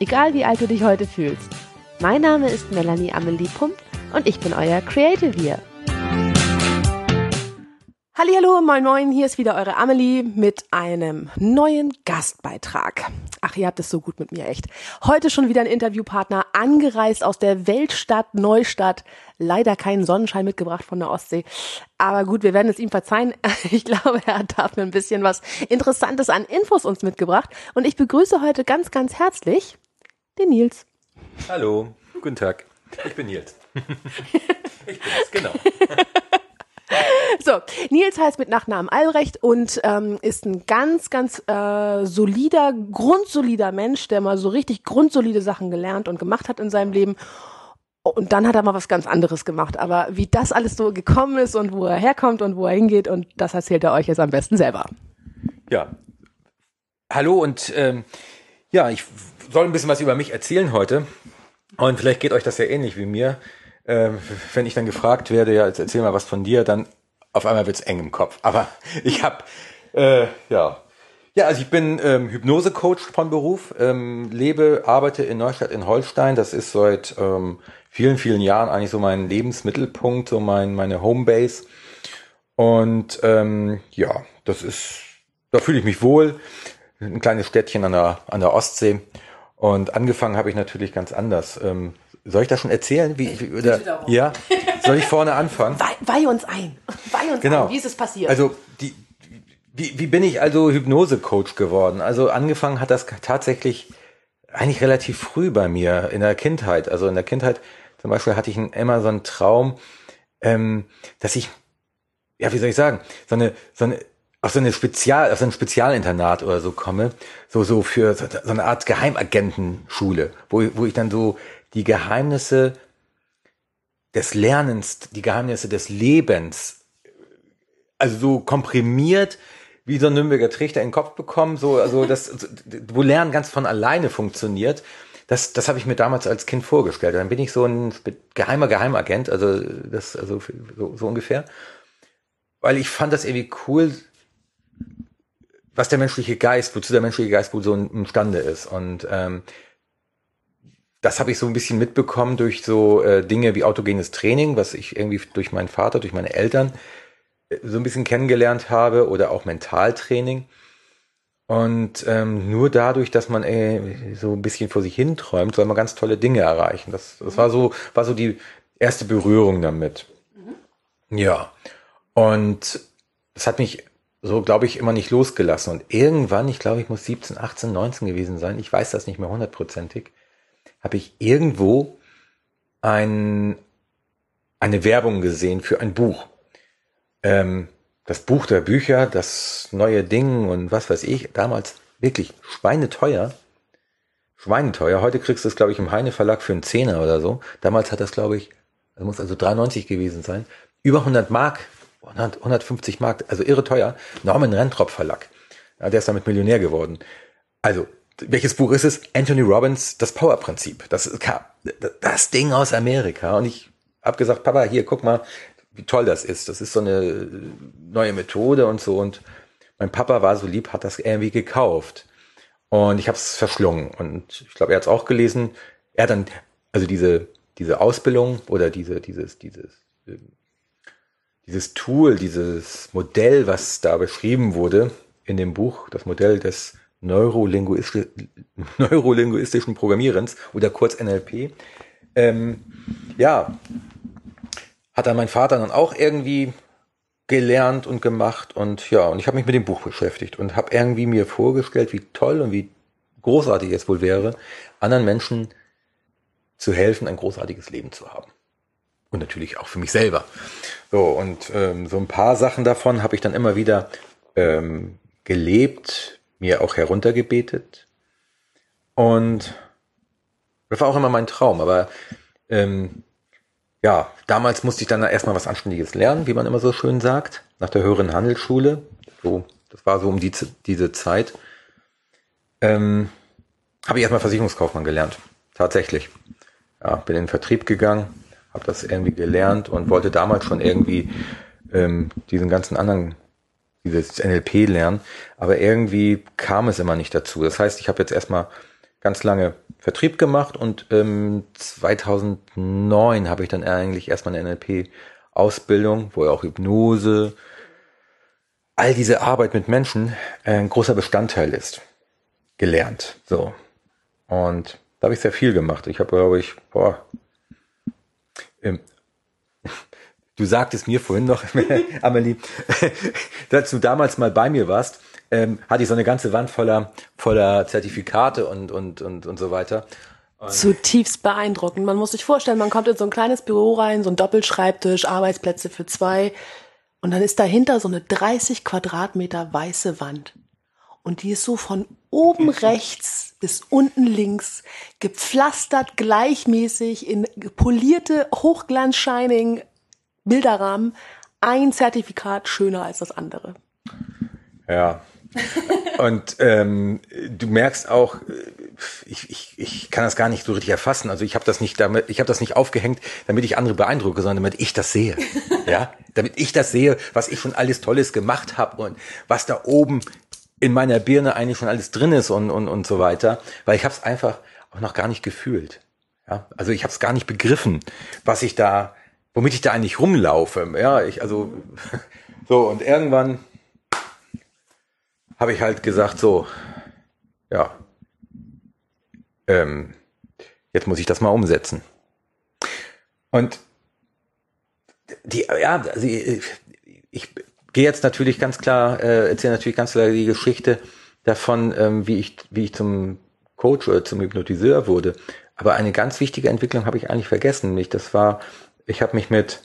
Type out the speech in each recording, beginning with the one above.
egal wie alt du dich heute fühlst. Mein Name ist Melanie Amelie Pump und ich bin euer Creative hier. Hallo, moin moin, hier ist wieder eure Amelie mit einem neuen Gastbeitrag. Ach, ihr habt es so gut mit mir, echt. Heute schon wieder ein Interviewpartner, angereist aus der Weltstadt Neustadt. Leider keinen Sonnenschein mitgebracht von der Ostsee. Aber gut, wir werden es ihm verzeihen. Ich glaube, er hat dafür ein bisschen was Interessantes an Infos uns mitgebracht. Und ich begrüße heute ganz, ganz herzlich den Nils. Hallo, guten Tag. Ich bin Nils. ich bin es, genau. So, Nils heißt mit Nachnamen Albrecht und ähm, ist ein ganz, ganz äh, solider, grundsolider Mensch, der mal so richtig grundsolide Sachen gelernt und gemacht hat in seinem Leben. Und dann hat er mal was ganz anderes gemacht. Aber wie das alles so gekommen ist und wo er herkommt und wo er hingeht, und das erzählt er euch jetzt am besten selber. Ja. Hallo und ähm, ja, ich soll ein bisschen was über mich erzählen heute. Und vielleicht geht euch das ja ähnlich wie mir. Ähm, wenn ich dann gefragt werde, ja, jetzt erzähl mal was von dir, dann auf einmal wird's eng im Kopf. Aber ich habe, äh, ja, ja, also ich bin ähm, Hypnose-Coach von Beruf, ähm, lebe, arbeite in Neustadt in Holstein. Das ist seit ähm, vielen, vielen Jahren eigentlich so mein Lebensmittelpunkt, so mein meine Homebase. Und ähm, ja, das ist, da fühle ich mich wohl. Ein kleines Städtchen an der an der Ostsee. Und angefangen habe ich natürlich ganz anders. Ähm, soll ich das schon erzählen? Wie, wie oder, ja? Soll ich vorne anfangen? Weih, weih uns ein. Weih uns Genau. ein. Wie ist es passiert? Also die, wie, wie bin ich also Hypnose-Coach geworden? Also angefangen hat das tatsächlich eigentlich relativ früh bei mir in der Kindheit. Also in der Kindheit zum Beispiel hatte ich immer so einen Traum, ähm, dass ich, ja, wie soll ich sagen, so eine, so eine auf so eine Spezial, auf so ein Spezialinternat oder so komme, so so für so so eine Art Geheimagentenschule, wo, wo ich dann so die Geheimnisse des Lernens, die Geheimnisse des Lebens, also so komprimiert wie so ein Nürnberger Trichter in den Kopf bekommen, so also das, wo Lernen ganz von alleine funktioniert. Das, das habe ich mir damals als Kind vorgestellt. Dann bin ich so ein geheimer Geheimagent, also das, also so, so ungefähr, weil ich fand das irgendwie cool, was der menschliche Geist, wozu der menschliche Geist wohl so imstande ist. Und ähm, das habe ich so ein bisschen mitbekommen durch so äh, Dinge wie autogenes Training, was ich irgendwie durch meinen Vater, durch meine Eltern äh, so ein bisschen kennengelernt habe oder auch Mentaltraining. Und ähm, nur dadurch, dass man äh, so ein bisschen vor sich hin träumt, soll man ganz tolle Dinge erreichen. Das, das war so, war so die erste Berührung damit. Ja. Und das hat mich so, glaube ich, immer nicht losgelassen. Und irgendwann, ich glaube, ich muss 17, 18, 19 gewesen sein, ich weiß das nicht mehr hundertprozentig, habe ich irgendwo ein, eine Werbung gesehen für ein Buch. Ähm, das Buch der Bücher, das neue Ding und was weiß ich, damals wirklich schweineteuer. Schweineteuer. Heute kriegst du es, glaube ich, im Heine Verlag für einen Zehner oder so. Damals hat das, glaube ich, das muss also 93 gewesen sein, über 100 Mark, 100, 150 Mark, also irre teuer. Norman Rentrop Verlag. Ja, der ist damit Millionär geworden. Also, welches Buch ist es? Anthony Robbins, das Power-Prinzip. Das ist das Ding aus Amerika. Und ich habe gesagt, Papa, hier, guck mal, wie toll das ist. Das ist so eine neue Methode und so. Und mein Papa war so lieb, hat das irgendwie gekauft. Und ich habe es verschlungen. Und ich glaube, er hat es auch gelesen. Er hat dann, also diese, diese Ausbildung oder diese, dieses, dieses, ähm, dieses Tool, dieses Modell, was da beschrieben wurde in dem Buch, das Modell des Neurolinguistisch, neurolinguistischen Programmierens oder kurz NLP, ähm, ja, hat dann mein Vater dann auch irgendwie gelernt und gemacht und ja, und ich habe mich mit dem Buch beschäftigt und habe irgendwie mir vorgestellt, wie toll und wie großartig es wohl wäre, anderen Menschen zu helfen, ein großartiges Leben zu haben. Und natürlich auch für mich selber. So, und ähm, so ein paar Sachen davon habe ich dann immer wieder ähm, gelebt, mir auch heruntergebetet. Und Das war auch immer mein Traum, aber ähm, ja, damals musste ich dann erstmal was Anständiges lernen, wie man immer so schön sagt, nach der höheren Handelsschule. So, das war so um die, diese Zeit. Ähm, habe ich erstmal Versicherungskaufmann gelernt. Tatsächlich. Ja, bin in den Vertrieb gegangen, habe das irgendwie gelernt und wollte damals schon irgendwie ähm, diesen ganzen anderen, dieses NLP lernen. Aber irgendwie kam es immer nicht dazu. Das heißt, ich habe jetzt erstmal ganz lange Vertrieb gemacht und ähm, 2009 habe ich dann eigentlich erstmal eine NLP-Ausbildung, wo ja auch Hypnose, all diese Arbeit mit Menschen äh, ein großer Bestandteil ist, gelernt. So. Und da habe ich sehr viel gemacht. Ich habe, glaube ich, boah, ähm, du sagtest mir vorhin noch, Amelie, dass du damals mal bei mir warst, ähm, hatte ich so eine ganze Wand voller, voller Zertifikate und, und, und, und so weiter. Und Zutiefst beeindruckend. Man muss sich vorstellen, man kommt in so ein kleines Büro rein, so ein Doppelschreibtisch, Arbeitsplätze für zwei. Und dann ist dahinter so eine 30 Quadratmeter weiße Wand. Und die ist so von oben rechts bis unten links gepflastert gleichmäßig in polierte Hochglanz-Shining Bilderrahmen. Ein Zertifikat schöner als das andere. Ja. Und ähm, du merkst auch, ich, ich, ich kann das gar nicht so richtig erfassen. Also ich habe das nicht damit, ich habe das nicht aufgehängt, damit ich andere beeindrucke, sondern damit ich das sehe. Ja, damit ich das sehe, was ich schon alles Tolles gemacht habe und was da oben in meiner Birne eigentlich schon alles drin ist und, und, und so weiter, weil ich habe es einfach auch noch gar nicht gefühlt. Ja, also ich habe es gar nicht begriffen, was ich da, womit ich da eigentlich rumlaufe. Ja, ich also so und irgendwann habe ich halt gesagt so, ja, ähm, jetzt muss ich das mal umsetzen. Und die, ja, also ich, ich gehe jetzt natürlich ganz klar, äh, erzähle natürlich ganz klar die Geschichte davon, ähm, wie ich, wie ich zum Coach oder zum Hypnotiseur wurde. Aber eine ganz wichtige Entwicklung habe ich eigentlich vergessen. Mich, das war, ich habe mich mit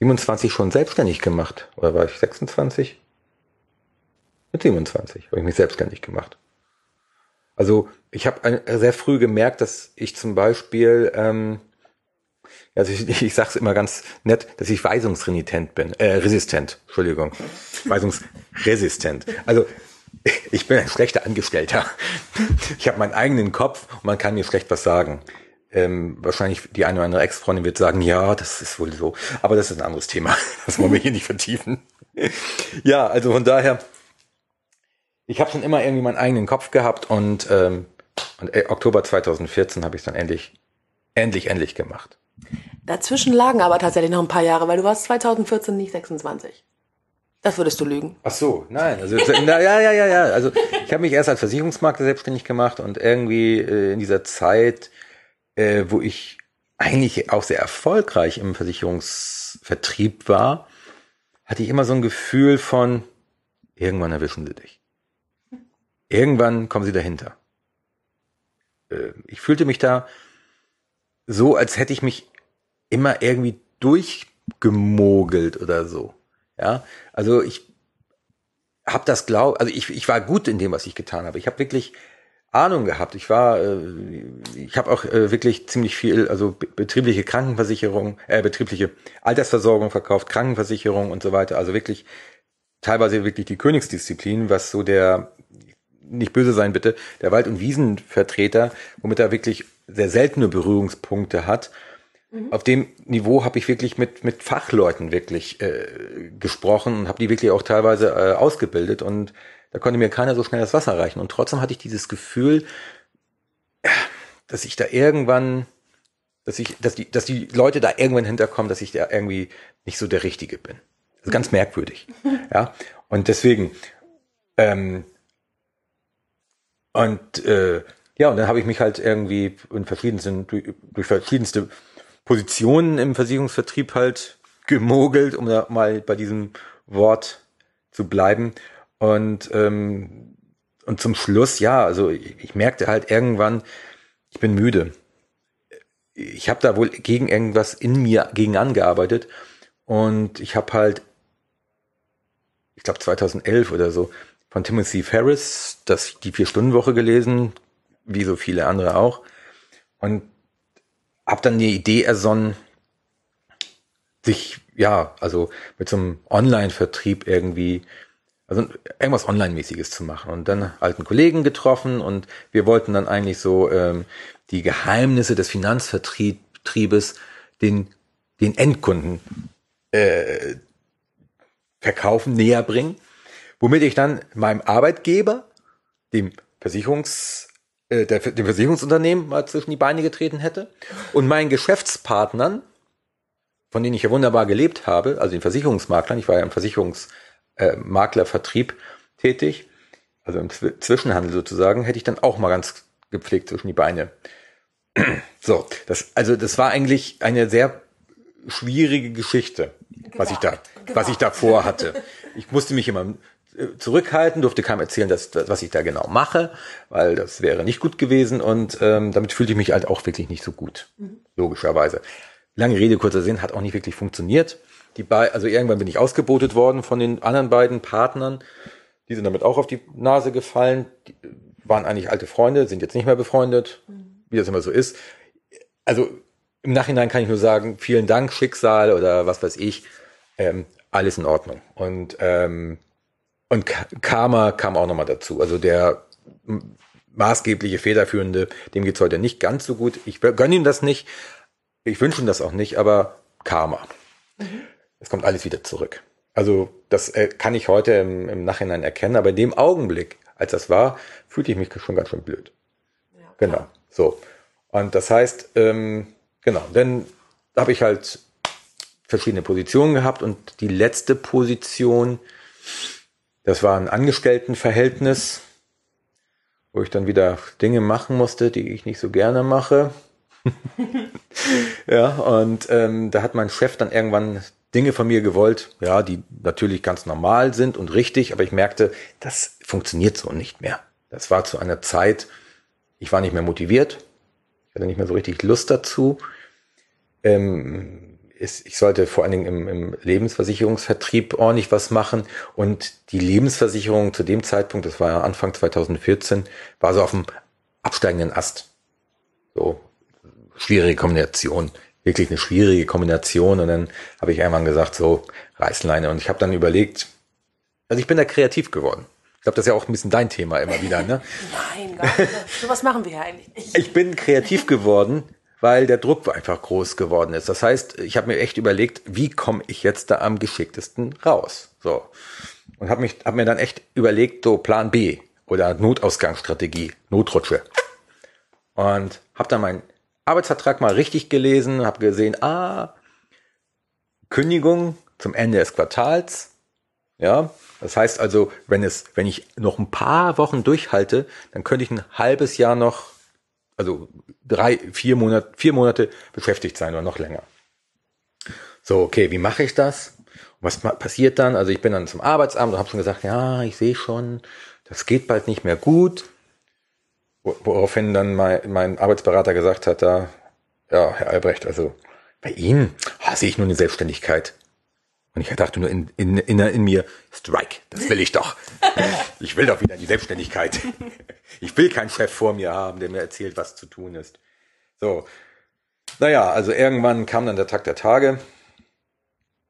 27 schon selbstständig gemacht. Oder war ich 26? Mit 27 habe ich mich selbstständig gemacht. Also ich habe sehr früh gemerkt, dass ich zum Beispiel ähm, also ich, ich sage es immer ganz nett, dass ich weisungsrenitent bin, äh, resistent, Entschuldigung, weisungsresistent. Also ich bin ein schlechter Angestellter. Ich habe meinen eigenen Kopf und man kann mir schlecht was sagen. Ähm, wahrscheinlich die eine oder andere Ex-Freundin wird sagen, ja, das ist wohl so. Aber das ist ein anderes Thema. Das wollen wir hier nicht vertiefen. Ja, also von daher, ich habe schon immer irgendwie meinen eigenen Kopf gehabt und, ähm, und äh, Oktober 2014 habe ich dann endlich, endlich, endlich gemacht. Dazwischen lagen aber tatsächlich noch ein paar Jahre, weil du warst 2014 nicht 26. Das würdest du lügen. Ach so, nein. Also na, ja, ja, ja, ja. Also ich habe mich erst als Versicherungsmakler selbstständig gemacht und irgendwie äh, in dieser Zeit, äh, wo ich eigentlich auch sehr erfolgreich im Versicherungsvertrieb war, hatte ich immer so ein Gefühl von, irgendwann erwischen sie dich. Irgendwann kommen sie dahinter. Äh, ich fühlte mich da so, als hätte ich mich immer irgendwie durchgemogelt oder so. Ja, also ich habe das glaub, also ich, ich war gut in dem, was ich getan habe. Ich habe wirklich Ahnung gehabt. Ich war, äh, ich habe auch äh, wirklich ziemlich viel, also betriebliche Krankenversicherung, äh, betriebliche Altersversorgung verkauft, Krankenversicherung und so weiter. Also wirklich teilweise wirklich die Königsdisziplin, was so der nicht böse sein bitte, der Wald- und Wiesenvertreter, womit er wirklich sehr seltene Berührungspunkte hat. Mhm. Auf dem Niveau habe ich wirklich mit, mit Fachleuten wirklich äh, gesprochen und habe die wirklich auch teilweise äh, ausgebildet und da konnte mir keiner so schnell das Wasser reichen. Und trotzdem hatte ich dieses Gefühl, dass ich da irgendwann, dass ich, dass die, dass die Leute da irgendwann hinterkommen, dass ich da irgendwie nicht so der Richtige bin. Das ist ganz merkwürdig. Ja. Und deswegen, ähm, und äh, ja, und dann habe ich mich halt irgendwie in verschiedensten, durch, verschiedenste Positionen im Versicherungsvertrieb halt gemogelt, um da mal bei diesem Wort zu bleiben. Und, ähm, und zum Schluss, ja, also ich, ich merkte halt irgendwann, ich bin müde. Ich habe da wohl gegen irgendwas in mir gegen angearbeitet. Und ich habe halt, ich glaube 2011 oder so, von Timothy Ferris, das die Vier-Stunden-Woche gelesen, wie so viele andere auch. und habe dann die Idee ersonnen, sich, ja, also mit so einem Online-Vertrieb irgendwie, also irgendwas Online-mäßiges zu machen. Und dann alten Kollegen getroffen und wir wollten dann eigentlich so ähm, die Geheimnisse des Finanzvertriebes den, den Endkunden äh, verkaufen, näher bringen, womit ich dann meinem Arbeitgeber, dem Versicherungs, äh, der, dem Versicherungsunternehmen mal zwischen die Beine getreten hätte und meinen Geschäftspartnern, von denen ich ja wunderbar gelebt habe, also den Versicherungsmaklern, ich war ja im Versicherungsmaklervertrieb äh, tätig, also im Zwischenhandel sozusagen, hätte ich dann auch mal ganz gepflegt zwischen die Beine. So, das, also das war eigentlich eine sehr schwierige Geschichte, was ich da, was ich da vorhatte. Ich musste mich immer zurückhalten, durfte keinem erzählen, dass, was ich da genau mache, weil das wäre nicht gut gewesen und ähm, damit fühlte ich mich halt auch wirklich nicht so gut, mhm. logischerweise. Lange Rede, kurzer Sinn, hat auch nicht wirklich funktioniert. Die bei, also irgendwann bin ich ausgebotet worden von den anderen beiden Partnern. Die sind damit auch auf die Nase gefallen. Die waren eigentlich alte Freunde, sind jetzt nicht mehr befreundet, mhm. wie das immer so ist. Also im Nachhinein kann ich nur sagen, vielen Dank, Schicksal oder was weiß ich, ähm, alles in Ordnung. Und ähm, und Karma kam auch nochmal dazu. Also der maßgebliche Federführende, dem geht's heute nicht ganz so gut. Ich gönne ihm das nicht. Ich wünsche ihm das auch nicht, aber Karma. Mhm. Es kommt alles wieder zurück. Also das äh, kann ich heute im, im, Nachhinein erkennen, aber in dem Augenblick, als das war, fühlte ich mich schon ganz schön blöd. Ja, genau. So. Und das heißt, ähm, genau, dann habe ich halt verschiedene Positionen gehabt und die letzte Position, das war ein Angestelltenverhältnis, wo ich dann wieder Dinge machen musste, die ich nicht so gerne mache. ja, und ähm, da hat mein Chef dann irgendwann Dinge von mir gewollt, ja, die natürlich ganz normal sind und richtig, aber ich merkte, das funktioniert so nicht mehr. Das war zu einer Zeit, ich war nicht mehr motiviert, ich hatte nicht mehr so richtig Lust dazu. Ähm, ist, ich sollte vor allen Dingen im, im Lebensversicherungsvertrieb ordentlich was machen. Und die Lebensversicherung zu dem Zeitpunkt, das war ja Anfang 2014, war so auf dem absteigenden Ast. So schwierige Kombination, wirklich eine schwierige Kombination. Und dann habe ich einmal gesagt, so Reißleine. Und ich habe dann überlegt, also ich bin da kreativ geworden. Ich glaube, das ist ja auch ein bisschen dein Thema immer wieder, ne? Nein, nicht. So was machen wir ja eigentlich nicht. Ich bin kreativ geworden weil der Druck einfach groß geworden ist. Das heißt, ich habe mir echt überlegt, wie komme ich jetzt da am geschicktesten raus? So. Und habe hab mir dann echt überlegt, so Plan B oder Notausgangsstrategie, Notrutsche. Und habe dann meinen Arbeitsvertrag mal richtig gelesen, habe gesehen, ah, Kündigung zum Ende des Quartals. Ja, das heißt also, wenn es, wenn ich noch ein paar Wochen durchhalte, dann könnte ich ein halbes Jahr noch also drei, vier Monate, vier Monate beschäftigt sein oder noch länger. So, okay, wie mache ich das? was passiert dann? Also ich bin dann zum Arbeitsamt und habe schon gesagt, ja, ich sehe schon, das geht bald nicht mehr gut. Woraufhin dann mein, mein Arbeitsberater gesagt hat, da, ja, Herr Albrecht, also bei Ihnen ah, sehe ich nur eine Selbstständigkeit. Und ich dachte nur in, in, in, in mir, Strike, das will ich doch. Ich will doch wieder die Selbstständigkeit. Ich will keinen Chef vor mir haben, der mir erzählt, was zu tun ist. So. Naja, also irgendwann kam dann der Tag der Tage.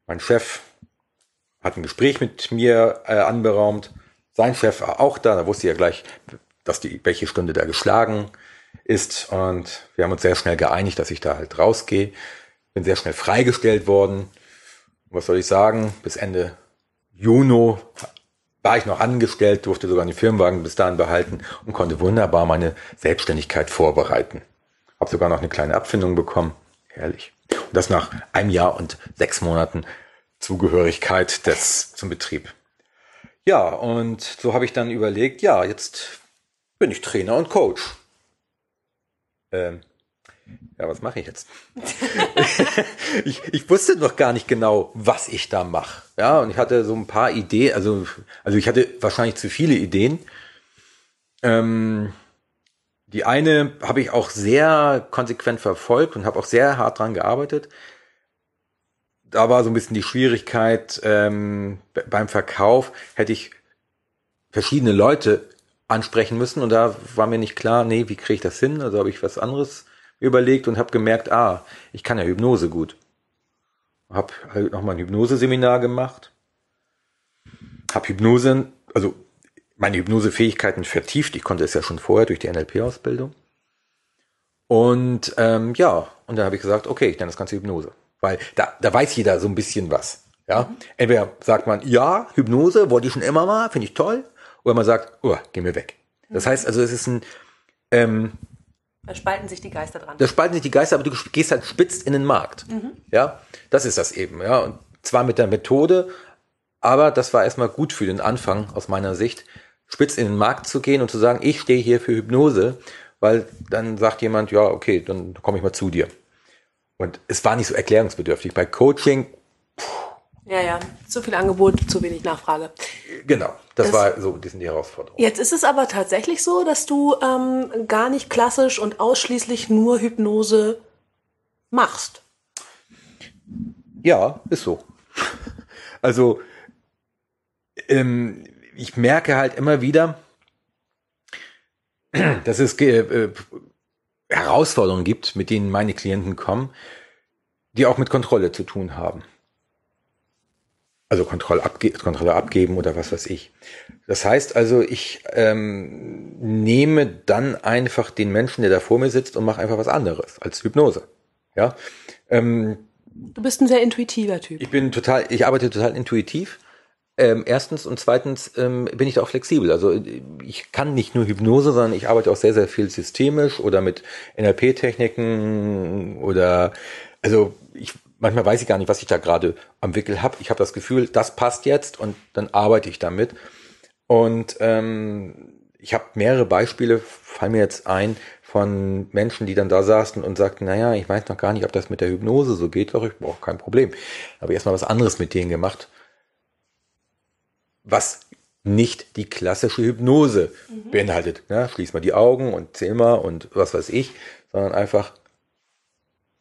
Mein Chef hat ein Gespräch mit mir äh, anberaumt. Sein Chef war auch da. Da wusste er gleich, dass die, welche Stunde da geschlagen ist. Und wir haben uns sehr schnell geeinigt, dass ich da halt rausgehe. Bin sehr schnell freigestellt worden was soll ich sagen, bis Ende Juni war ich noch angestellt, durfte sogar den Firmenwagen bis dahin behalten und konnte wunderbar meine Selbstständigkeit vorbereiten. Hab sogar noch eine kleine Abfindung bekommen. Herrlich. Und das nach einem Jahr und sechs Monaten Zugehörigkeit des, zum Betrieb. Ja, und so habe ich dann überlegt, ja, jetzt bin ich Trainer und Coach. Ähm, ja, was mache ich jetzt? ich, ich wusste noch gar nicht genau, was ich da mache. Ja, und ich hatte so ein paar Ideen, also, also ich hatte wahrscheinlich zu viele Ideen. Ähm, die eine habe ich auch sehr konsequent verfolgt und habe auch sehr hart dran gearbeitet. Da war so ein bisschen die Schwierigkeit ähm, beim Verkauf, hätte ich verschiedene Leute ansprechen müssen und da war mir nicht klar, nee, wie kriege ich das hin? Also habe ich was anderes überlegt und habe gemerkt, ah, ich kann ja Hypnose gut. Hab halt nochmal ein Hypnoseseminar gemacht. Hab Hypnose, also meine Hypnosefähigkeiten vertieft. Ich konnte es ja schon vorher durch die NLP-Ausbildung. Und ähm, ja, und dann habe ich gesagt, okay, dann das ganze Hypnose. Weil da, da weiß jeder so ein bisschen was. Ja, entweder sagt man, ja, Hypnose, wollte ich schon immer mal, finde ich toll. Oder man sagt, oh, geh mir weg. Das heißt also, es ist ein, ähm, da spalten sich die Geister dran. Da spalten sich die Geister, aber du gehst halt spitz in den Markt. Mhm. Ja, das ist das eben. Ja, und zwar mit der Methode, aber das war erstmal gut für den Anfang aus meiner Sicht, spitz in den Markt zu gehen und zu sagen, ich stehe hier für Hypnose, weil dann sagt jemand, ja, okay, dann komme ich mal zu dir. Und es war nicht so erklärungsbedürftig. Bei Coaching, ja, ja, zu viel Angebot, zu wenig Nachfrage. Genau, das, das war so die sind die Herausforderung. Jetzt ist es aber tatsächlich so, dass du ähm, gar nicht klassisch und ausschließlich nur Hypnose machst. Ja, ist so. Also ähm, ich merke halt immer wieder, dass es äh, Herausforderungen gibt, mit denen meine Klienten kommen, die auch mit Kontrolle zu tun haben. Also Kontrolle, abge Kontrolle abgeben oder was weiß ich. Das heißt also, ich ähm, nehme dann einfach den Menschen, der da vor mir sitzt und mache einfach was anderes als Hypnose. Ja. Ähm, du bist ein sehr intuitiver Typ. Ich bin total, ich arbeite total intuitiv. Ähm, erstens und zweitens ähm, bin ich da auch flexibel. Also ich kann nicht nur Hypnose, sondern ich arbeite auch sehr, sehr viel systemisch oder mit NLP-Techniken oder also ich manchmal weiß ich gar nicht, was ich da gerade am Wickel habe. Ich habe das Gefühl, das passt jetzt und dann arbeite ich damit. Und ähm, ich habe mehrere Beispiele, fallen mir jetzt ein, von Menschen, die dann da saßen und sagten, naja, ich weiß noch gar nicht, ob das mit der Hypnose so geht, doch ich brauche kein Problem. Habe erstmal was anderes mit denen gemacht, was nicht die klassische Hypnose mhm. beinhaltet. Ja, schließ mal die Augen und zähl mal und was weiß ich, sondern einfach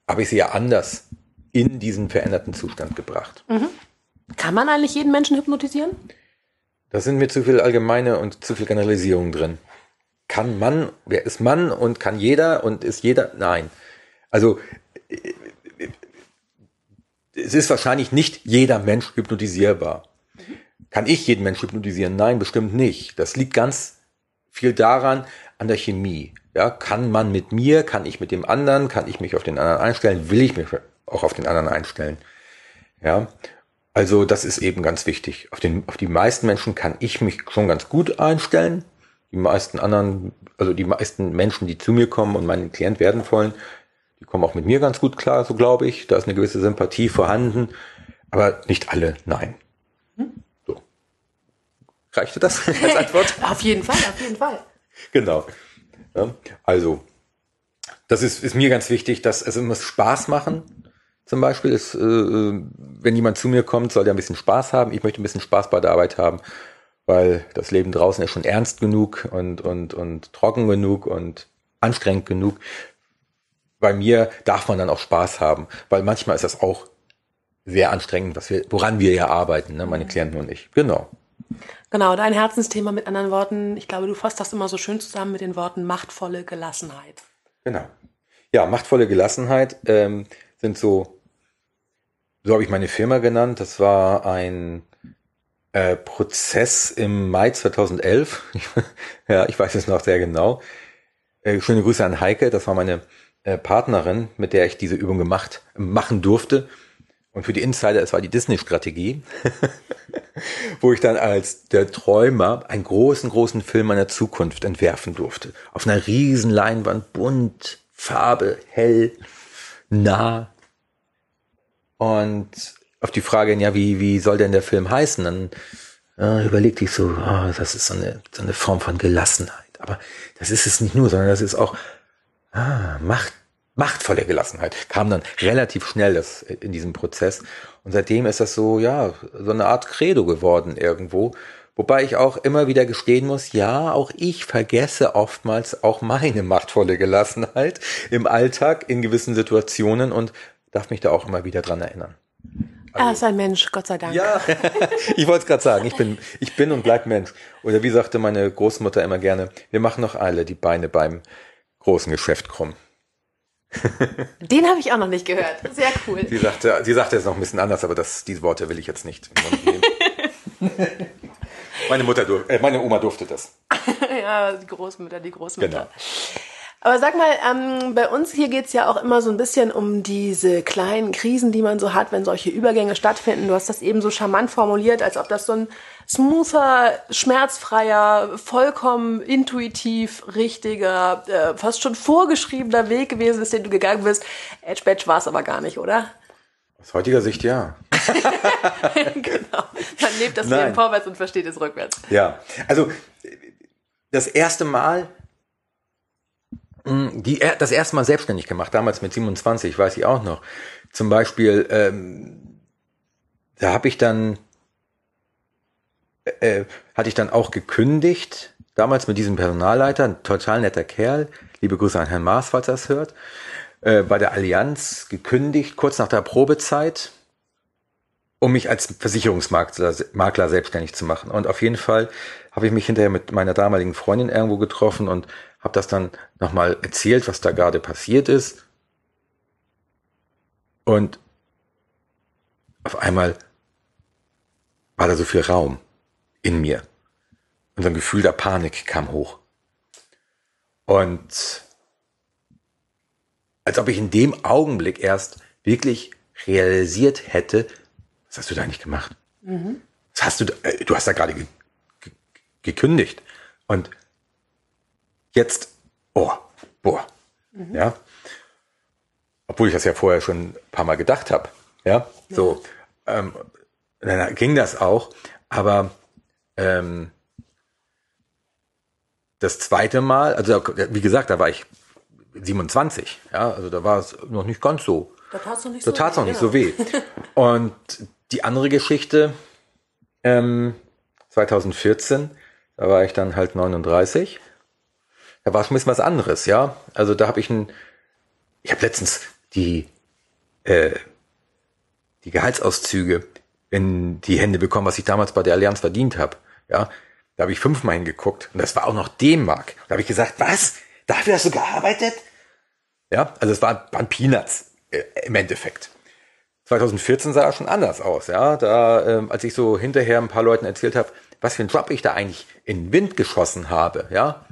habe ich sie ja anders in diesen veränderten Zustand gebracht. Mhm. Kann man eigentlich jeden Menschen hypnotisieren? Da sind mir zu viel allgemeine und zu viel Generalisierung drin. Kann man, wer ist Mann und kann jeder und ist jeder? Nein. Also es ist wahrscheinlich nicht jeder Mensch hypnotisierbar. Kann ich jeden Mensch hypnotisieren? Nein, bestimmt nicht. Das liegt ganz viel daran, an der Chemie. Ja, kann man mit mir, kann ich mit dem anderen, kann ich mich auf den anderen einstellen, will ich mich auch auf den anderen einstellen. Ja, also das ist eben ganz wichtig. Auf, den, auf die meisten Menschen kann ich mich schon ganz gut einstellen. Die meisten anderen, also die meisten Menschen, die zu mir kommen und meinen Klient werden wollen, die kommen auch mit mir ganz gut klar, so glaube ich. Da ist eine gewisse Sympathie vorhanden, aber nicht alle, nein. Hm? So. Reichte das als Antwort? auf jeden Fall, auf jeden Fall. Genau. Ja, also, das ist, ist mir ganz wichtig, dass es muss Spaß machen zum Beispiel ist, äh, wenn jemand zu mir kommt, soll der ein bisschen Spaß haben. Ich möchte ein bisschen Spaß bei der Arbeit haben, weil das Leben draußen ist schon ernst genug und, und, und trocken genug und anstrengend genug. Bei mir darf man dann auch Spaß haben, weil manchmal ist das auch sehr anstrengend, was wir, woran wir ja arbeiten, ne, meine Klienten und ich. Genau. Genau, dein Herzensthema mit anderen Worten, ich glaube, du fasst das immer so schön zusammen mit den Worten machtvolle Gelassenheit. Genau. Ja, machtvolle Gelassenheit ähm, sind so so habe ich meine Firma genannt. Das war ein äh, Prozess im Mai 2011. ja, ich weiß es noch sehr genau. Äh, schöne Grüße an Heike. Das war meine äh, Partnerin, mit der ich diese Übung gemacht, machen durfte. Und für die Insider, es war die Disney-Strategie, wo ich dann als der Träumer einen großen, großen Film meiner Zukunft entwerfen durfte. Auf einer riesen Leinwand, bunt, Farbe, hell, nah, und auf die Frage, ja, wie, wie soll denn der Film heißen? Dann äh, überlegte ich so, oh, das ist so eine, so eine Form von Gelassenheit. Aber das ist es nicht nur, sondern das ist auch ah, Macht, machtvolle Gelassenheit. Kam dann relativ schnell das in diesem Prozess. Und seitdem ist das so, ja, so eine Art Credo geworden irgendwo. Wobei ich auch immer wieder gestehen muss, ja, auch ich vergesse oftmals auch meine machtvolle Gelassenheit im Alltag in gewissen Situationen und darf mich da auch immer wieder dran erinnern. Also, er ist ein Mensch, Gott sei Dank. Ja, ich wollte es gerade sagen, ich bin, ich bin und bleib Mensch. Oder wie sagte meine Großmutter immer gerne, wir machen noch alle die Beine beim großen Geschäft krumm. Den habe ich auch noch nicht gehört. Sehr cool. Sie sagte, sie sagte es noch ein bisschen anders, aber das, diese Worte will ich jetzt nicht meine Mutter, äh, meine Oma durfte das. ja, die Großmütter, die Großmütter. Genau. Aber sag mal, ähm, bei uns hier geht's ja auch immer so ein bisschen um diese kleinen Krisen, die man so hat, wenn solche Übergänge stattfinden. Du hast das eben so charmant formuliert, als ob das so ein smoother, schmerzfreier, vollkommen intuitiv richtiger, äh, fast schon vorgeschriebener Weg gewesen ist, den du gegangen bist. Edge Badge war es aber gar nicht, oder? Aus heutiger Sicht ja. genau. Man lebt das Nein. Leben vorwärts und versteht es rückwärts. Ja, also das erste Mal, die, das erste Mal selbstständig gemacht, damals mit 27, weiß ich auch noch. Zum Beispiel, ähm, da habe ich dann, äh, hatte ich dann auch gekündigt, damals mit diesem Personalleiter, ein total netter Kerl, liebe Grüße an Herrn Maas, falls er es hört, äh, bei der Allianz gekündigt, kurz nach der Probezeit, um mich als Versicherungsmakler Makler selbstständig zu machen. Und auf jeden Fall habe ich mich hinterher mit meiner damaligen Freundin irgendwo getroffen und habe das dann nochmal erzählt, was da gerade passiert ist. Und auf einmal war da so viel Raum in mir. Und so ein Gefühl der Panik kam hoch. Und als ob ich in dem Augenblick erst wirklich realisiert hätte, was hast du da eigentlich gemacht? Was hast du, da, äh, du hast da gerade ge, ge, gekündigt. Und jetzt, oh, boah, ja. Obwohl ich das ja vorher schon ein paar Mal gedacht habe, ja, so, ähm, dann ging das auch, aber ähm, das zweite Mal, also wie gesagt, da war ich 27, ja, also da war es noch nicht ganz so Da tat's noch nicht da so tat's weh, noch nicht so weh. Und die andere Geschichte, ähm, 2014, da war ich dann halt 39. Da war es ein bisschen was anderes, ja. Also da habe ich ein, ich habe letztens die, äh, die Gehaltsauszüge in die Hände bekommen, was ich damals bei der Allianz verdient habe. Ja, da habe ich fünfmal hingeguckt und das war auch noch D-Mark. Da habe ich gesagt, was? Dafür hast du gearbeitet? Ja, also es war, waren Peanuts äh, im Endeffekt. 2014 sah es schon anders aus, ja. Da, ähm, als ich so hinterher ein paar Leuten erzählt habe, was für einen Job ich da eigentlich in den Wind geschossen habe, ja,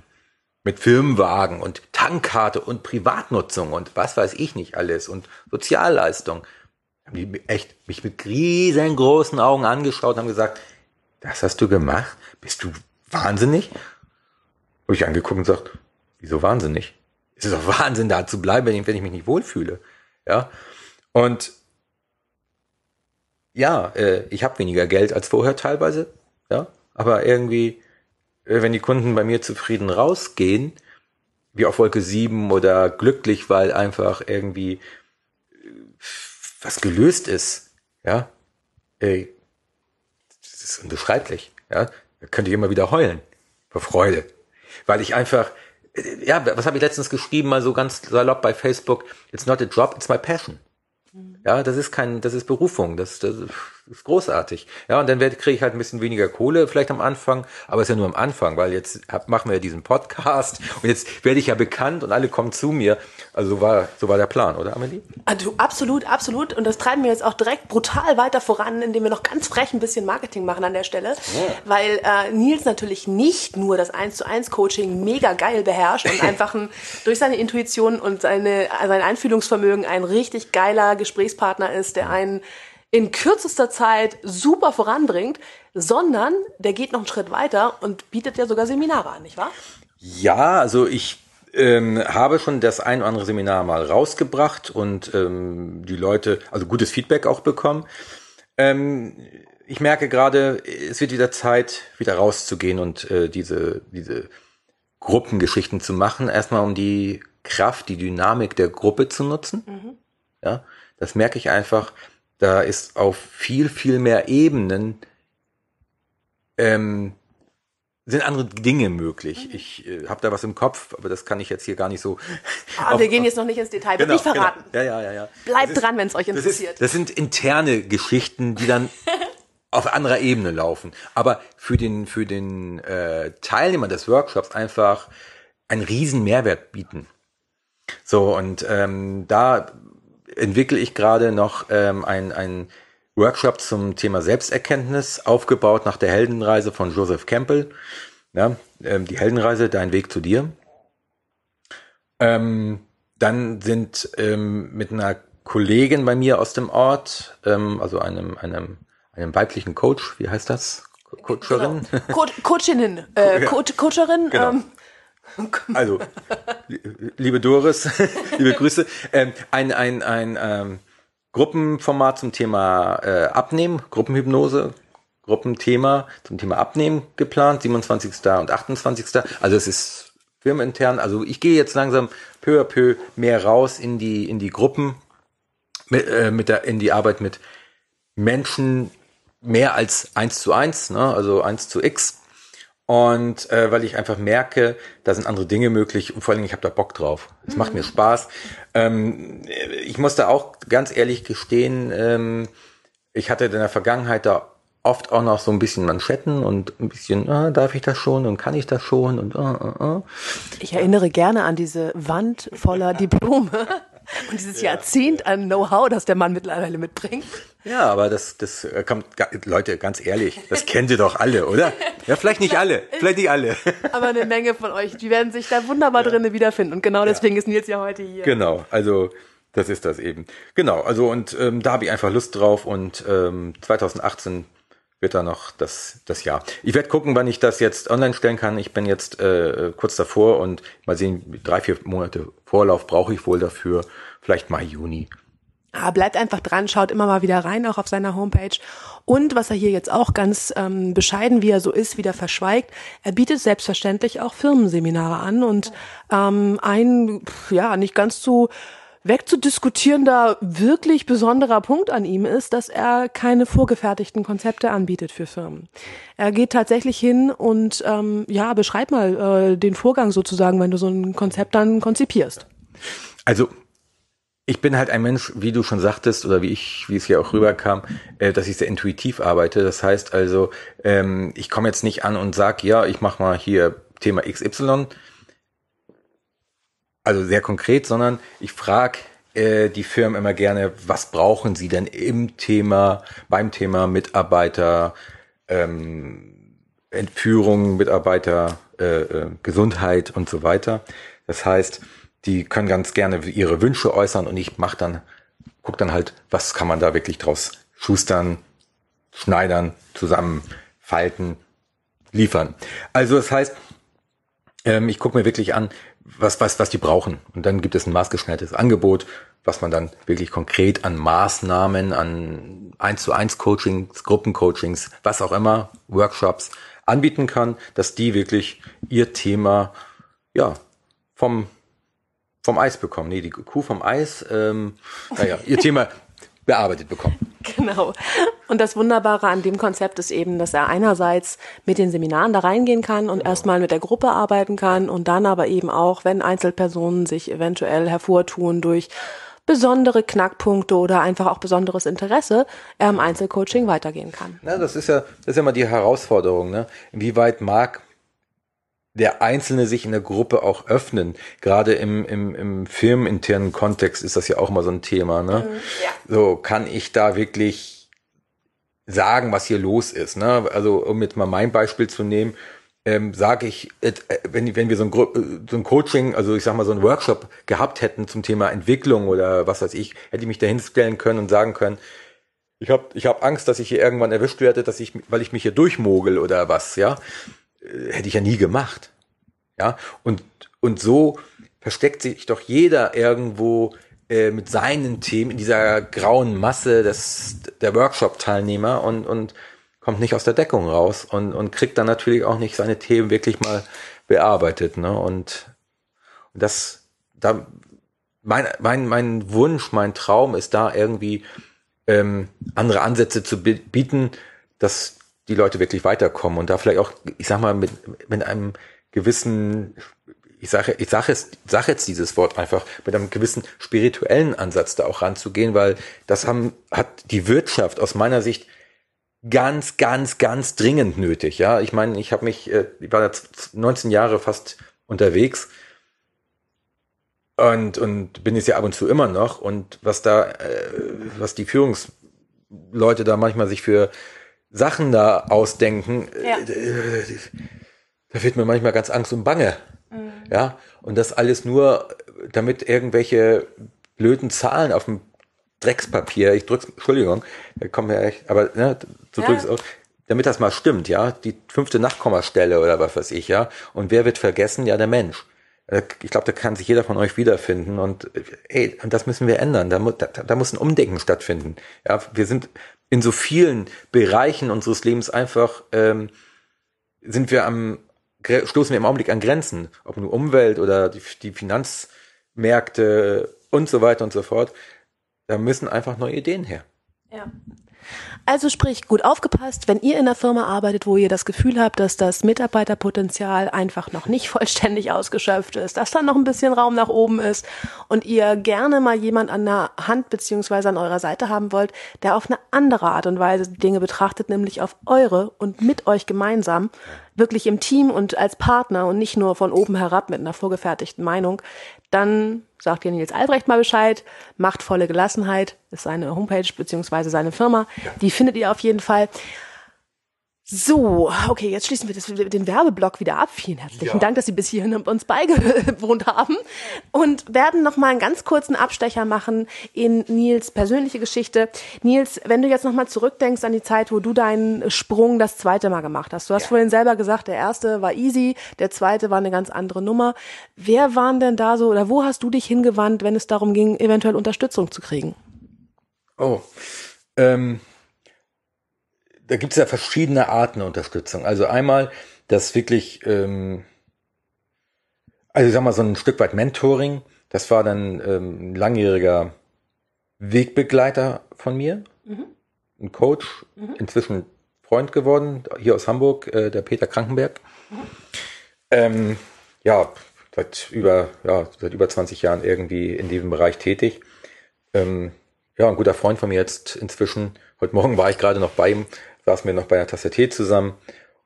mit Firmenwagen und Tankkarte und Privatnutzung und was weiß ich nicht alles und Sozialleistung, haben die echt mich mit riesengroßen Augen angeschaut und haben gesagt, das hast du gemacht? Bist du wahnsinnig? Habe ich angeguckt und gesagt, wieso wahnsinnig? Es ist doch Wahnsinn, da zu bleiben, wenn ich mich nicht wohlfühle. Ja. Und ja, äh, ich habe weniger Geld als vorher teilweise, ja, aber irgendwie, äh, wenn die Kunden bei mir zufrieden rausgehen, wie auf Wolke 7 oder glücklich, weil einfach irgendwie äh, was gelöst ist, ja, äh, das ist unbeschreiblich, ja, da könnte ich immer wieder heulen vor Freude, weil ich einfach, äh, ja, was habe ich letztens geschrieben, mal so ganz salopp bei Facebook, it's not a job, it's my passion. Ja, das ist kein, das ist Berufung, das, das ist großartig. Ja, und dann kriege ich halt ein bisschen weniger Kohle vielleicht am Anfang, aber ist ja nur am Anfang, weil jetzt hab, machen wir ja diesen Podcast und jetzt werde ich ja bekannt und alle kommen zu mir. Also so war, so war der Plan, oder Amelie? Du, absolut, absolut. Und das treiben wir jetzt auch direkt brutal weiter voran, indem wir noch ganz frech ein bisschen Marketing machen an der Stelle. Weil äh, Nils natürlich nicht nur das 1 zu 1 Coaching mega geil beherrscht und einfach ein, durch seine Intuition und seine, sein Einfühlungsvermögen ein richtig geiler Gesprächspartner ist, der einen in kürzester Zeit super voranbringt, sondern der geht noch einen Schritt weiter und bietet ja sogar Seminare an, nicht wahr? Ja, also ich ähm, habe schon das ein oder andere Seminar mal rausgebracht und ähm, die Leute, also gutes Feedback auch bekommen. Ähm, ich merke gerade, es wird wieder Zeit, wieder rauszugehen und äh, diese, diese Gruppengeschichten zu machen. Erstmal um die Kraft, die Dynamik der Gruppe zu nutzen. Ja, das merke ich einfach. Da ist auf viel, viel mehr Ebenen ähm, sind andere Dinge möglich. Ich äh, habe da was im Kopf, aber das kann ich jetzt hier gar nicht so. Ah, auf- wir gehen jetzt noch nicht ins Detail, Genau, nicht verraten. Genau. Ja, ja, ja, ja. Bleibt Das ist- dran, wenn es euch das interessiert. Ist, das sind interne Geschichten, die dann auf anderer Ebene laufen. Aber für den, für den äh, Teilnehmer des Workshops einfach einen riesen Mehrwert bieten. So, und ähm, da entwickle ich gerade noch ähm, ein, ein Workshop zum Thema Selbsterkenntnis, aufgebaut nach der Heldenreise von Joseph Campbell. Ja, ähm, die Heldenreise, dein Weg zu dir. Ähm, dann sind ähm, mit einer Kollegin bei mir aus dem Ort, ähm, also einem, einem, einem weiblichen Coach, wie heißt das? Coacherin? Genau. Co Coachinnen, äh, Co Coacherin. Genau. Ähm. Also, liebe Doris, liebe Grüße. Ähm, ein ein, ein ähm, Gruppenformat zum Thema äh, Abnehmen, Gruppenhypnose, Gruppenthema zum Thema Abnehmen geplant, 27. und 28. Also es ist firmenintern. Also ich gehe jetzt langsam peu à peu mehr raus in die in die Gruppen mit, äh, mit der in die Arbeit mit Menschen mehr als eins zu eins, ne? also eins zu x und äh, weil ich einfach merke, da sind andere Dinge möglich und vor allem ich habe da Bock drauf. Es mhm. macht mir Spaß. Ähm, ich muss da auch ganz ehrlich gestehen, ähm, ich hatte in der Vergangenheit da oft auch noch so ein bisschen Manschetten und ein bisschen, ah, darf ich das schon und kann ich das schon und ah, ah, ah. Ich erinnere gerne an diese Wand voller Diplome. Und dieses ja. Jahrzehnt an Know-how, das der Mann mittlerweile mitbringt. Ja, aber das, das äh, kommt, Leute, ganz ehrlich, das kennen Sie doch alle, oder? Ja, vielleicht nicht alle, vielleicht nicht alle. Aber eine Menge von euch, die werden sich da wunderbar ja. drinnen wiederfinden. Und genau deswegen ja. ist Nils ja heute hier. Genau, also das ist das eben. Genau, also und ähm, da habe ich einfach Lust drauf und ähm, 2018 wird da noch das, das Jahr. Ich werde gucken, wann ich das jetzt online stellen kann. Ich bin jetzt äh, kurz davor und mal sehen, drei, vier Monate Vorlauf brauche ich wohl dafür. Vielleicht Mai, Juni. Ah, bleibt einfach dran, schaut immer mal wieder rein, auch auf seiner Homepage. Und was er hier jetzt auch ganz ähm, bescheiden, wie er so ist, wieder verschweigt, er bietet selbstverständlich auch Firmenseminare an und ähm, ein, ja, nicht ganz so wegzudiskutierender, wirklich besonderer Punkt an ihm ist, dass er keine vorgefertigten Konzepte anbietet für Firmen. Er geht tatsächlich hin und ähm, ja, beschreib mal äh, den Vorgang sozusagen, wenn du so ein Konzept dann konzipierst. Also ich bin halt ein Mensch, wie du schon sagtest, oder wie ich, wie es hier auch rüberkam, äh, dass ich sehr intuitiv arbeite. Das heißt also, ähm, ich komme jetzt nicht an und sag, ja, ich mache mal hier Thema XY, also sehr konkret, sondern ich frage äh, die Firmen immer gerne, was brauchen sie denn im Thema, beim Thema Mitarbeiter, ähm, Entführung, Mitarbeiter, äh, äh, Gesundheit und so weiter. Das heißt, die können ganz gerne ihre Wünsche äußern und ich mach dann, guck dann halt, was kann man da wirklich draus schustern, schneidern, zusammenfalten, liefern. Also das heißt, ähm, ich gucke mir wirklich an, was, was, was die brauchen. Und dann gibt es ein maßgeschneidertes Angebot, was man dann wirklich konkret an Maßnahmen, an 1 zu 1 Coachings, Gruppencoachings, was auch immer, Workshops anbieten kann, dass die wirklich ihr Thema, ja, vom, vom Eis bekommen. Nee, die Kuh vom Eis, ähm, naja, ihr Thema bearbeitet bekommen. Genau. Und das Wunderbare an dem Konzept ist eben, dass er einerseits mit den Seminaren da reingehen kann und genau. erstmal mit der Gruppe arbeiten kann und dann aber eben auch, wenn Einzelpersonen sich eventuell hervortun durch besondere Knackpunkte oder einfach auch besonderes Interesse er im Einzelcoaching weitergehen kann. Na, das ist ja, das ist ja mal die Herausforderung, ne? Inwieweit mag der Einzelne sich in der Gruppe auch öffnen. Gerade im, im, im firmeninternen Kontext ist das ja auch mal so ein Thema. Ne? Mhm, ja. So, kann ich da wirklich sagen, was hier los ist? Ne? Also, um jetzt mal mein Beispiel zu nehmen, ähm, sage ich, äh, wenn, wenn wir so ein, äh, so ein Coaching, also ich sag mal so ein Workshop gehabt hätten zum Thema Entwicklung oder was weiß ich, hätte ich mich da hinstellen können und sagen können, ich habe ich hab Angst, dass ich hier irgendwann erwischt werde, dass ich, weil ich mich hier durchmogel oder was, ja. Hätte ich ja nie gemacht. Ja, und, und so versteckt sich doch jeder irgendwo äh, mit seinen Themen in dieser grauen Masse des, der Workshop-Teilnehmer und, und kommt nicht aus der Deckung raus und, und kriegt dann natürlich auch nicht seine Themen wirklich mal bearbeitet. Ne? Und, und das, da, mein, mein, mein Wunsch, mein Traum ist da irgendwie ähm, andere Ansätze zu bieten, dass die Leute wirklich weiterkommen und da vielleicht auch, ich sag mal, mit, mit einem gewissen, ich sage, ich sage es, sage jetzt dieses Wort einfach, mit einem gewissen spirituellen Ansatz da auch ranzugehen, weil das haben, hat die Wirtschaft aus meiner Sicht ganz, ganz, ganz dringend nötig. Ja, ich meine, ich habe mich, äh, ich war 19 Jahre fast unterwegs und, und bin es ja ab und zu immer noch. Und was da, äh, was die Führungsleute da manchmal sich für Sachen da ausdenken, ja. äh, da wird mir manchmal ganz Angst und Bange. Mhm. Ja, und das alles nur, damit irgendwelche blöden Zahlen auf dem Dreckspapier, ich drück's, Entschuldigung, da kommen wir echt, aber ne, so ja. drück's auch, damit das mal stimmt, ja, die fünfte Nachkommastelle oder was weiß ich, ja. Und wer wird vergessen? Ja, der Mensch. Äh, ich glaube, da kann sich jeder von euch wiederfinden und ey, das müssen wir ändern. Da, da, da muss ein Umdenken stattfinden. Ja, wir sind in so vielen Bereichen unseres Lebens einfach ähm, sind wir am stoßen wir im Augenblick an Grenzen, ob nur Umwelt oder die, die Finanzmärkte und so weiter und so fort. Da müssen einfach neue Ideen her. Ja. Also sprich, gut aufgepasst, wenn ihr in einer Firma arbeitet, wo ihr das Gefühl habt, dass das Mitarbeiterpotenzial einfach noch nicht vollständig ausgeschöpft ist, dass da noch ein bisschen Raum nach oben ist und ihr gerne mal jemand an der Hand beziehungsweise an eurer Seite haben wollt, der auf eine andere Art und Weise Dinge betrachtet, nämlich auf eure und mit euch gemeinsam, wirklich im Team und als Partner und nicht nur von oben herab mit einer vorgefertigten Meinung, dann sagt ihr Nils Albrecht mal Bescheid. Machtvolle Gelassenheit ist seine Homepage beziehungsweise seine Firma. Die findet ihr auf jeden Fall. So, okay, jetzt schließen wir das, den Werbeblock wieder ab. Vielen herzlichen ja. Dank, dass Sie bis hierhin uns beigewohnt haben und werden noch mal einen ganz kurzen Abstecher machen in Nils persönliche Geschichte. Nils, wenn du jetzt noch mal zurückdenkst an die Zeit, wo du deinen Sprung das zweite Mal gemacht hast. Du hast ja. vorhin selber gesagt, der erste war easy, der zweite war eine ganz andere Nummer. Wer waren denn da so oder wo hast du dich hingewandt, wenn es darum ging, eventuell Unterstützung zu kriegen? Oh, ähm da gibt es ja verschiedene Arten der Unterstützung. Also einmal das wirklich, ähm, also ich sag mal so ein Stück weit Mentoring. Das war dann ähm, ein langjähriger Wegbegleiter von mir, mhm. ein Coach, mhm. inzwischen Freund geworden, hier aus Hamburg, äh, der Peter Krankenberg. Mhm. Ähm, ja, seit über, ja, seit über 20 Jahren irgendwie in diesem Bereich tätig. Ähm, ja, ein guter Freund von mir jetzt inzwischen. Heute Morgen war ich gerade noch bei ihm, saßen wir noch bei einer Tasse Tee zusammen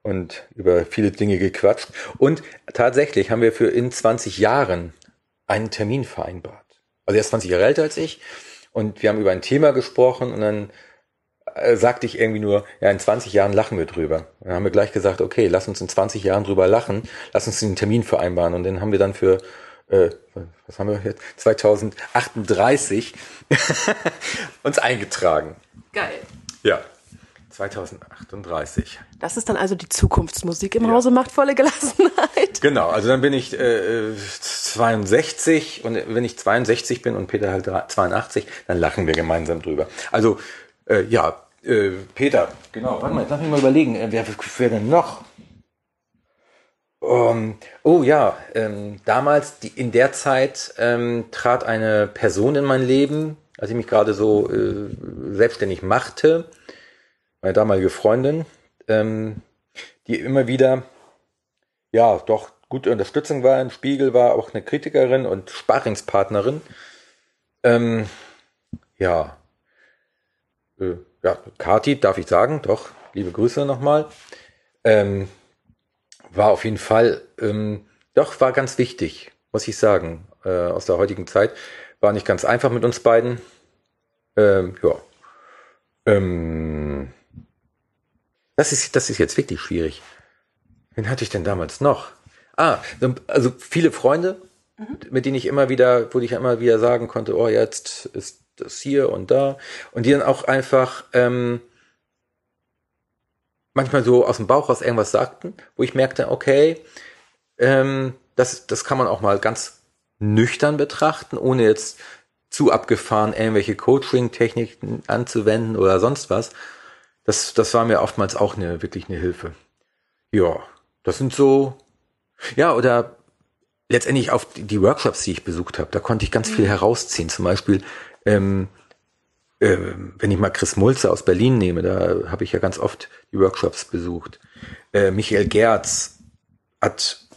und über viele Dinge gequatscht. Und tatsächlich haben wir für in 20 Jahren einen Termin vereinbart. Also er ist 20 Jahre älter als ich und wir haben über ein Thema gesprochen und dann äh, sagte ich irgendwie nur, ja, in 20 Jahren lachen wir drüber. dann haben wir gleich gesagt, okay, lass uns in 20 Jahren drüber lachen, lass uns den Termin vereinbaren. Und den haben wir dann für, äh, was haben wir jetzt, 2038 uns eingetragen. Geil. Ja. 2038. Das ist dann also die Zukunftsmusik im ja. Hause Machtvolle Gelassenheit. Genau, also dann bin ich äh, 62 und wenn ich 62 bin und Peter halt 82, dann lachen wir gemeinsam drüber. Also äh, ja, äh, Peter, genau, warte mal, jetzt lass mich mal überlegen, äh, wer, wer denn noch? Um, oh ja, ähm, damals, die, in der Zeit ähm, trat eine Person in mein Leben, als ich mich gerade so äh, selbstständig machte meine damalige Freundin, ähm, die immer wieder, ja, doch gute Unterstützung war, ein Spiegel war, auch eine Kritikerin und Sparingspartnerin. Ähm, ja, äh, ja, Kati, darf ich sagen, doch, liebe Grüße nochmal. Ähm, war auf jeden Fall, ähm, doch, war ganz wichtig, muss ich sagen, äh, aus der heutigen Zeit. War nicht ganz einfach mit uns beiden. Ähm, ja. Ähm, das ist, das ist jetzt wirklich schwierig. Wen hatte ich denn damals noch? Ah, also viele Freunde, mhm. mit denen ich immer wieder, wo ich immer wieder sagen konnte, oh, jetzt ist das hier und da. Und die dann auch einfach ähm, manchmal so aus dem Bauch raus irgendwas sagten, wo ich merkte, okay, ähm, das, das kann man auch mal ganz nüchtern betrachten, ohne jetzt zu abgefahren irgendwelche Coaching-Techniken anzuwenden oder sonst was, das, das war mir oftmals auch eine, wirklich eine Hilfe. Ja, das sind so, ja, oder letztendlich auf die Workshops, die ich besucht habe, da konnte ich ganz viel mhm. herausziehen. Zum Beispiel, ähm, äh, wenn ich mal Chris Mulze aus Berlin nehme, da habe ich ja ganz oft die Workshops besucht. Äh, Michael Gerz hat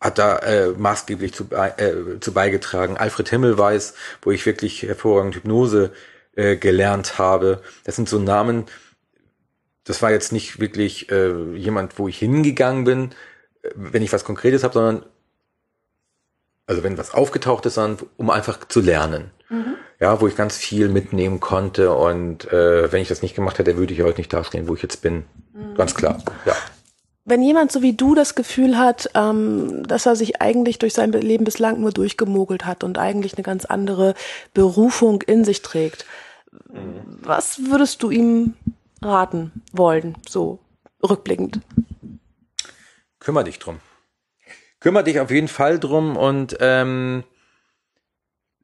hat da äh, maßgeblich zu, äh, zu beigetragen. Alfred Himmelweis, wo ich wirklich hervorragend Hypnose äh, gelernt habe. Das sind so Namen, das war jetzt nicht wirklich äh, jemand, wo ich hingegangen bin, äh, wenn ich was Konkretes habe, sondern also wenn was aufgetaucht ist, sondern um einfach zu lernen. Mhm. Ja, wo ich ganz viel mitnehmen konnte und äh, wenn ich das nicht gemacht hätte, würde ich heute nicht dastehen, wo ich jetzt bin. Mhm. Ganz klar, ja. Wenn jemand so wie du das Gefühl hat, ähm, dass er sich eigentlich durch sein Leben bislang nur durchgemogelt hat und eigentlich eine ganz andere Berufung in sich trägt, mhm. was würdest du ihm raten wollen, so rückblickend? Kümmer dich drum. Kümmer dich auf jeden Fall drum und ähm,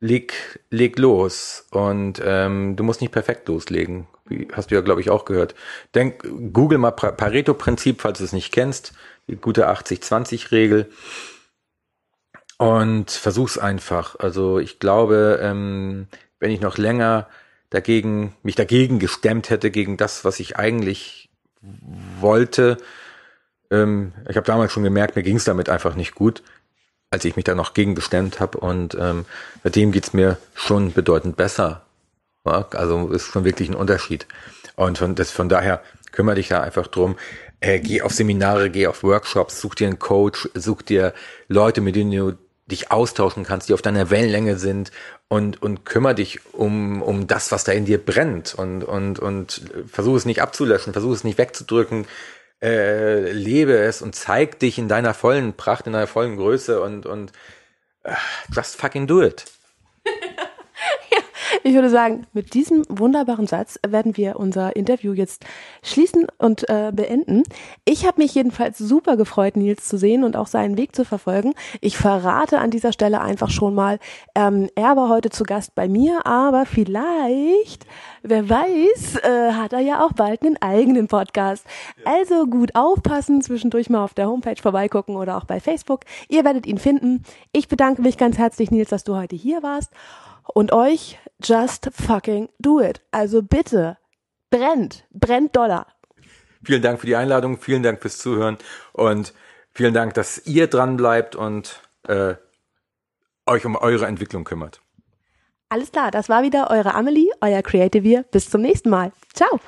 leg, leg los. Und ähm, du musst nicht perfekt loslegen. Hast du ja, glaube ich, auch gehört. Denk, google mal Pareto-Prinzip, falls du es nicht kennst. Die gute 80-20-Regel. Und versuch's einfach. Also ich glaube, ähm, wenn ich noch länger dagegen, mich dagegen gestemmt hätte, gegen das, was ich eigentlich wollte, ähm, ich habe damals schon gemerkt, mir ging es damit einfach nicht gut, als ich mich da noch gegen gestemmt habe. Und ähm, seitdem geht's mir schon bedeutend besser. Ja? Also ist schon wirklich ein Unterschied. Und von, das, von daher kümmere dich da einfach drum. Äh, geh auf Seminare, geh auf Workshops, such dir einen Coach, such dir Leute, mit denen du dich austauschen kannst, die auf deiner Wellenlänge sind und, und kümmere dich um, um das, was da in dir brennt und, und, und versuch es nicht abzulöschen, versuch es nicht wegzudrücken, äh, lebe es und zeig dich in deiner vollen Pracht, in deiner vollen Größe und, und uh, just fucking do it. Ich würde sagen, mit diesem wunderbaren Satz werden wir unser Interview jetzt schließen und äh, beenden. Ich habe mich jedenfalls super gefreut, Nils zu sehen und auch seinen Weg zu verfolgen. Ich verrate an dieser Stelle einfach schon mal, ähm, er war heute zu Gast bei mir, aber vielleicht, wer weiß, äh, hat er ja auch bald einen eigenen Podcast. Also gut aufpassen, zwischendurch mal auf der Homepage vorbeigucken oder auch bei Facebook. Ihr werdet ihn finden. Ich bedanke mich ganz herzlich, Nils, dass du heute hier warst. Und euch, just fucking do it. Also bitte, brennt, brennt Dollar. Vielen Dank für die Einladung, vielen Dank fürs Zuhören und vielen Dank, dass ihr dran bleibt und äh, euch um eure Entwicklung kümmert. Alles klar, das war wieder eure Amelie, euer Creative Bis zum nächsten Mal. Ciao.